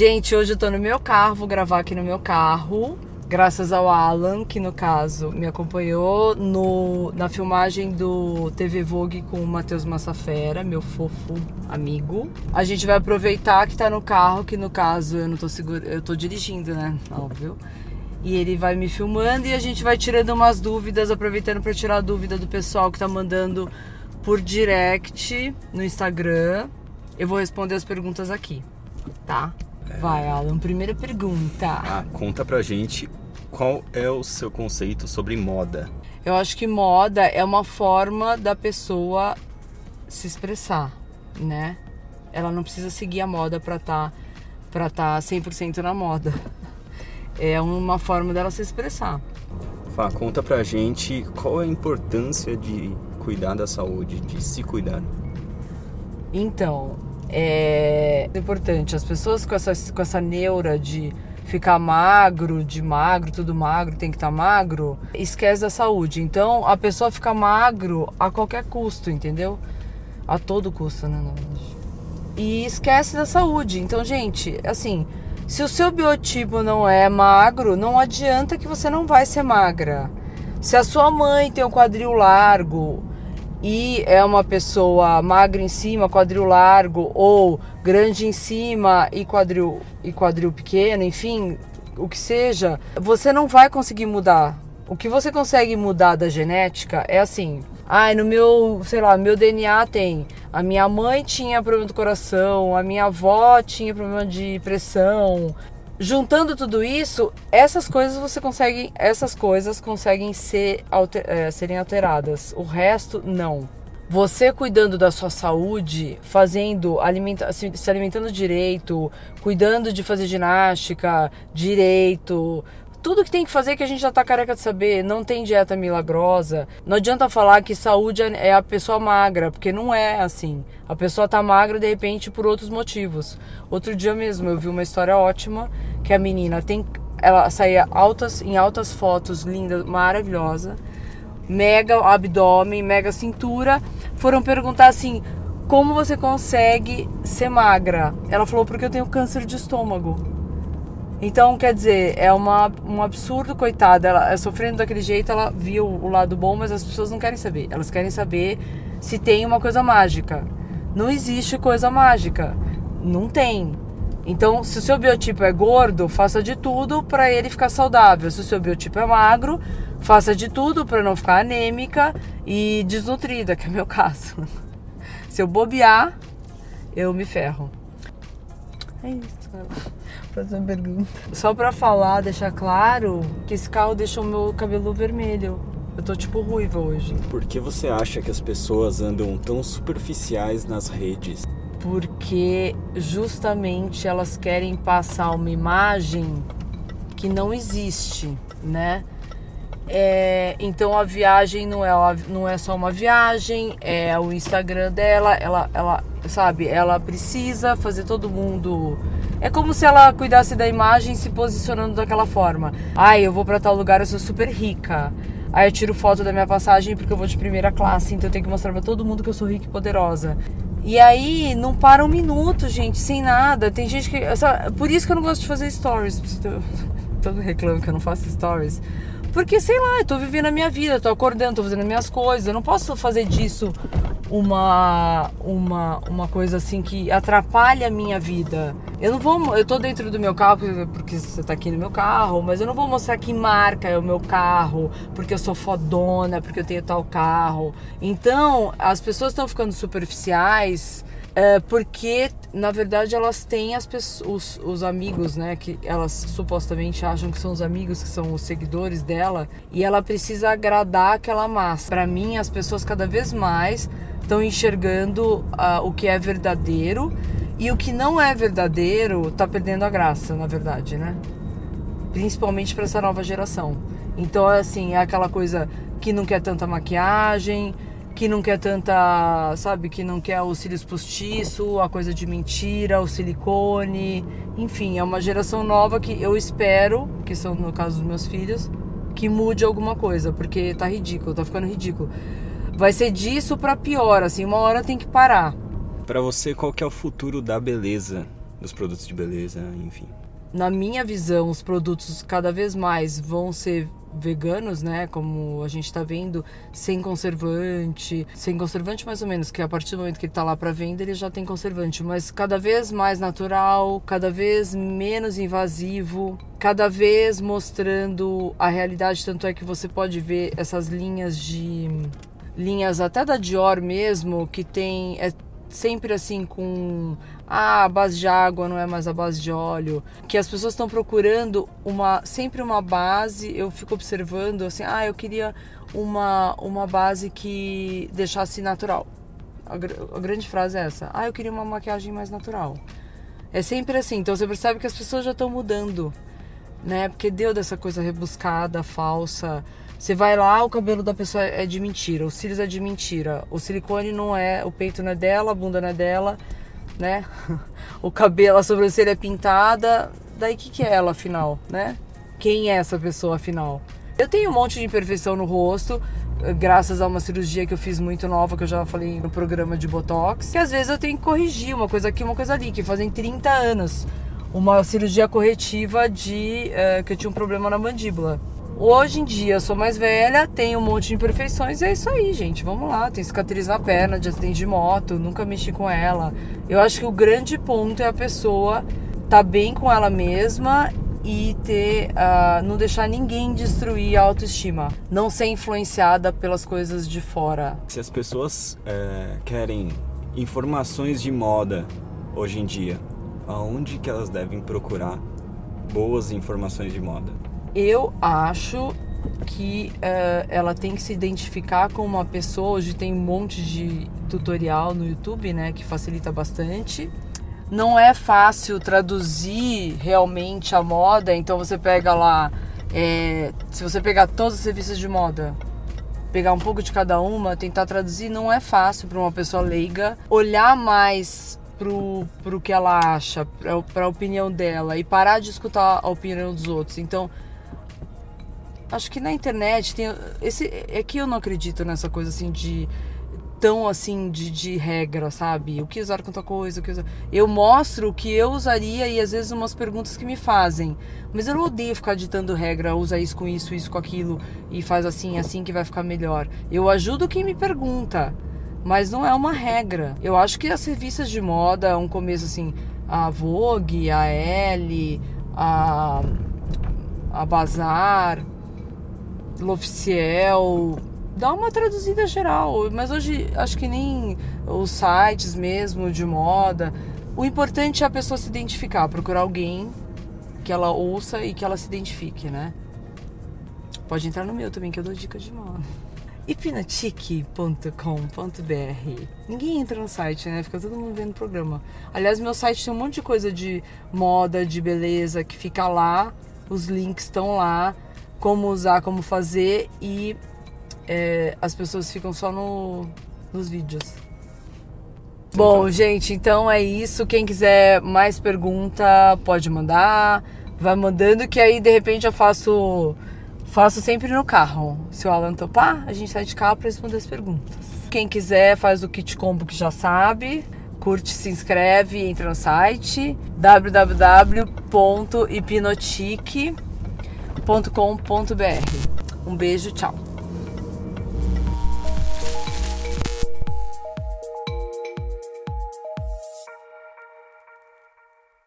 Gente, hoje eu tô no meu carro, vou gravar aqui no meu carro. Graças ao Alan, que no caso me acompanhou no, na filmagem do TV Vogue com o Matheus Massafera, meu fofo amigo. A gente vai aproveitar que tá no carro, que no caso eu não tô seguro, eu tô dirigindo, né? Óbvio. E ele vai me filmando e a gente vai tirando umas dúvidas, aproveitando para tirar a dúvida do pessoal que tá mandando por direct no Instagram. Eu vou responder as perguntas aqui, tá? Vai, Alan. Primeira pergunta. Ah, conta pra gente qual é o seu conceito sobre moda. Eu acho que moda é uma forma da pessoa se expressar, né? Ela não precisa seguir a moda pra estar tá, pra tá 100% na moda. É uma forma dela se expressar. Fá, conta pra gente qual é a importância de cuidar da saúde, de se cuidar. Então, é importante. As pessoas com essa, com essa neura de ficar magro, de magro, tudo magro, tem que estar tá magro, esquece da saúde. Então a pessoa fica magro a qualquer custo, entendeu? A todo custo, né? E esquece da saúde. Então, gente, assim, se o seu biotipo não é magro, não adianta que você não vai ser magra. Se a sua mãe tem um quadril largo, e é uma pessoa magra em cima, quadril largo, ou grande em cima e quadril, e quadril pequeno, enfim, o que seja, você não vai conseguir mudar. O que você consegue mudar da genética é assim. Ai, ah, no meu, sei lá, meu DNA tem. A minha mãe tinha problema do coração, a minha avó tinha problema de pressão, juntando tudo isso, essas coisas você consegue, essas coisas conseguem ser alter, é, serem alteradas. O resto não. Você cuidando da sua saúde, fazendo alimenta, se, se alimentando direito, cuidando de fazer ginástica direito, tudo que tem que fazer que a gente já tá careca de saber, não tem dieta milagrosa. Não adianta falar que saúde é, a pessoa magra, porque não é assim. A pessoa tá magra de repente por outros motivos. Outro dia mesmo eu vi uma história ótima que a menina tem ela saía altas em altas fotos, linda, maravilhosa. Mega abdômen, mega cintura. Foram perguntar assim: "Como você consegue ser magra?" Ela falou: "Porque eu tenho câncer de estômago." Então, quer dizer, é uma, um absurdo, coitada. Ela sofrendo daquele jeito, ela viu o lado bom, mas as pessoas não querem saber. Elas querem saber se tem uma coisa mágica. Não existe coisa mágica. Não tem. Então, se o seu biotipo é gordo, faça de tudo para ele ficar saudável. Se o seu biotipo é magro, faça de tudo para não ficar anêmica e desnutrida, que é o meu caso. Se eu bobear, eu me ferro. É isso. Próxima pergunta. Só pra falar, deixar claro que esse carro deixou meu cabelo vermelho. Eu tô tipo ruiva hoje. Por que você acha que as pessoas andam tão superficiais nas redes? Porque justamente elas querem passar uma imagem que não existe, né? É, então a viagem não é, não é só uma viagem, é o Instagram dela, ela, ela, sabe, ela precisa fazer todo mundo. É como se ela cuidasse da imagem se posicionando daquela forma. Ai, eu vou para tal lugar, eu sou super rica. Aí eu tiro foto da minha passagem porque eu vou de primeira classe, então eu tenho que mostrar para todo mundo que eu sou rica e poderosa. E aí não para um minuto, gente, sem nada. Tem gente que. Por isso que eu não gosto de fazer stories. Todo reclamo que eu não faço stories. Porque, sei lá, eu tô vivendo a minha vida, tô acordando, tô fazendo as minhas coisas. Eu não posso fazer disso uma, uma, uma coisa assim que atrapalha a minha vida. Eu não vou. Eu tô dentro do meu carro porque você tá aqui no meu carro, mas eu não vou mostrar que marca é o meu carro, porque eu sou fodona, porque eu tenho tal carro. Então, as pessoas estão ficando superficiais é, porque na verdade elas têm as pessoas, os, os, amigos, né? Que elas supostamente acham que são os amigos, que são os seguidores dela, e ela precisa agradar aquela massa. Para mim, as pessoas cada vez mais estão enxergando uh, o que é verdadeiro e o que não é verdadeiro tá perdendo a graça, na verdade, né? Principalmente para essa nova geração. Então, assim, é aquela coisa que não quer tanta maquiagem, que não quer tanta, sabe, que não quer os cílios postiço, a coisa de mentira, o silicone, enfim, é uma geração nova que eu espero, que são no caso dos meus filhos, que mude alguma coisa, porque tá ridículo, tá ficando ridículo. Vai ser disso para pior, assim, uma hora tem que parar. Para você, qual que é o futuro da beleza? dos produtos de beleza, enfim. Na minha visão, os produtos cada vez mais vão ser veganos, né? Como a gente está vendo, sem conservante, sem conservante mais ou menos, que a partir do momento que ele está lá para venda, ele já tem conservante, mas cada vez mais natural, cada vez menos invasivo, cada vez mostrando a realidade, tanto é que você pode ver essas linhas de linhas até da Dior mesmo, que tem é sempre assim com ah, a base de água não é mais a base de óleo, que as pessoas estão procurando uma sempre uma base, eu fico observando assim, ah, eu queria uma uma base que deixasse natural. A, a grande frase é essa. Ah, eu queria uma maquiagem mais natural. É sempre assim, então você percebe que as pessoas já estão mudando, né? Porque deu dessa coisa rebuscada, falsa, você vai lá, o cabelo da pessoa é de mentira, os cílios é de mentira, o silicone não é, o peito não é dela, a bunda não é dela, né? O cabelo, a sobrancelha é pintada, daí que, que é ela afinal, né? Quem é essa pessoa afinal? Eu tenho um monte de imperfeição no rosto, graças a uma cirurgia que eu fiz muito nova, que eu já falei no programa de Botox, que às vezes eu tenho que corrigir uma coisa aqui, uma coisa ali, que fazem 30 anos. Uma cirurgia corretiva de uh, que eu tinha um problema na mandíbula. Hoje em dia eu sou mais velha, tenho um monte de imperfeições e é isso aí, gente. Vamos lá, tem cicatriz na perna de acidente de moto, nunca mexi com ela. Eu acho que o grande ponto é a pessoa tá bem com ela mesma e ter uh, não deixar ninguém destruir a autoestima, não ser influenciada pelas coisas de fora. Se as pessoas é, querem informações de moda hoje em dia, aonde que elas devem procurar boas informações de moda? Eu acho que uh, ela tem que se identificar com uma pessoa. Hoje tem um monte de tutorial no YouTube, né, que facilita bastante. Não é fácil traduzir realmente a moda, então você pega lá, é, se você pegar todas as revistas de moda, pegar um pouco de cada uma, tentar traduzir, não é fácil para uma pessoa leiga olhar mais pro, pro que ela acha, para a opinião dela e parar de escutar a opinião dos outros. Então, acho que na internet tem esse é que eu não acredito nessa coisa assim de tão assim de, de regra, sabe? O que usar com tal coisa, o que usar... Eu mostro o que eu usaria e às vezes umas perguntas que me fazem. Mas eu não odeio ficar ditando regra, usa isso com isso, isso com aquilo e faz assim, assim que vai ficar melhor. Eu ajudo quem me pergunta, mas não é uma regra. Eu acho que as revistas de moda, um começo assim, a Vogue, a Elle, a a Bazar, L'Officiel, dá uma traduzida geral. Mas hoje acho que nem os sites mesmo de moda. O importante é a pessoa se identificar, procurar alguém que ela ouça e que ela se identifique, né? Pode entrar no meu também, que eu dou dicas de moda. hipnotique.com.br Ninguém entra no site, né? Fica todo mundo vendo o programa. Aliás, meu site tem um monte de coisa de moda, de beleza, que fica lá. Os links estão lá como usar, como fazer e é, as pessoas ficam só no, nos vídeos. Bom, então. gente, então é isso. Quem quiser mais pergunta, pode mandar. Vai mandando que aí de repente eu faço faço sempre no carro. Se o Alan topar, a gente sai de carro para responder as perguntas. Quem quiser faz o kit combo que já sabe. Curte, se inscreve, entra no site www.hipnotique.com.br. Um beijo, tchau.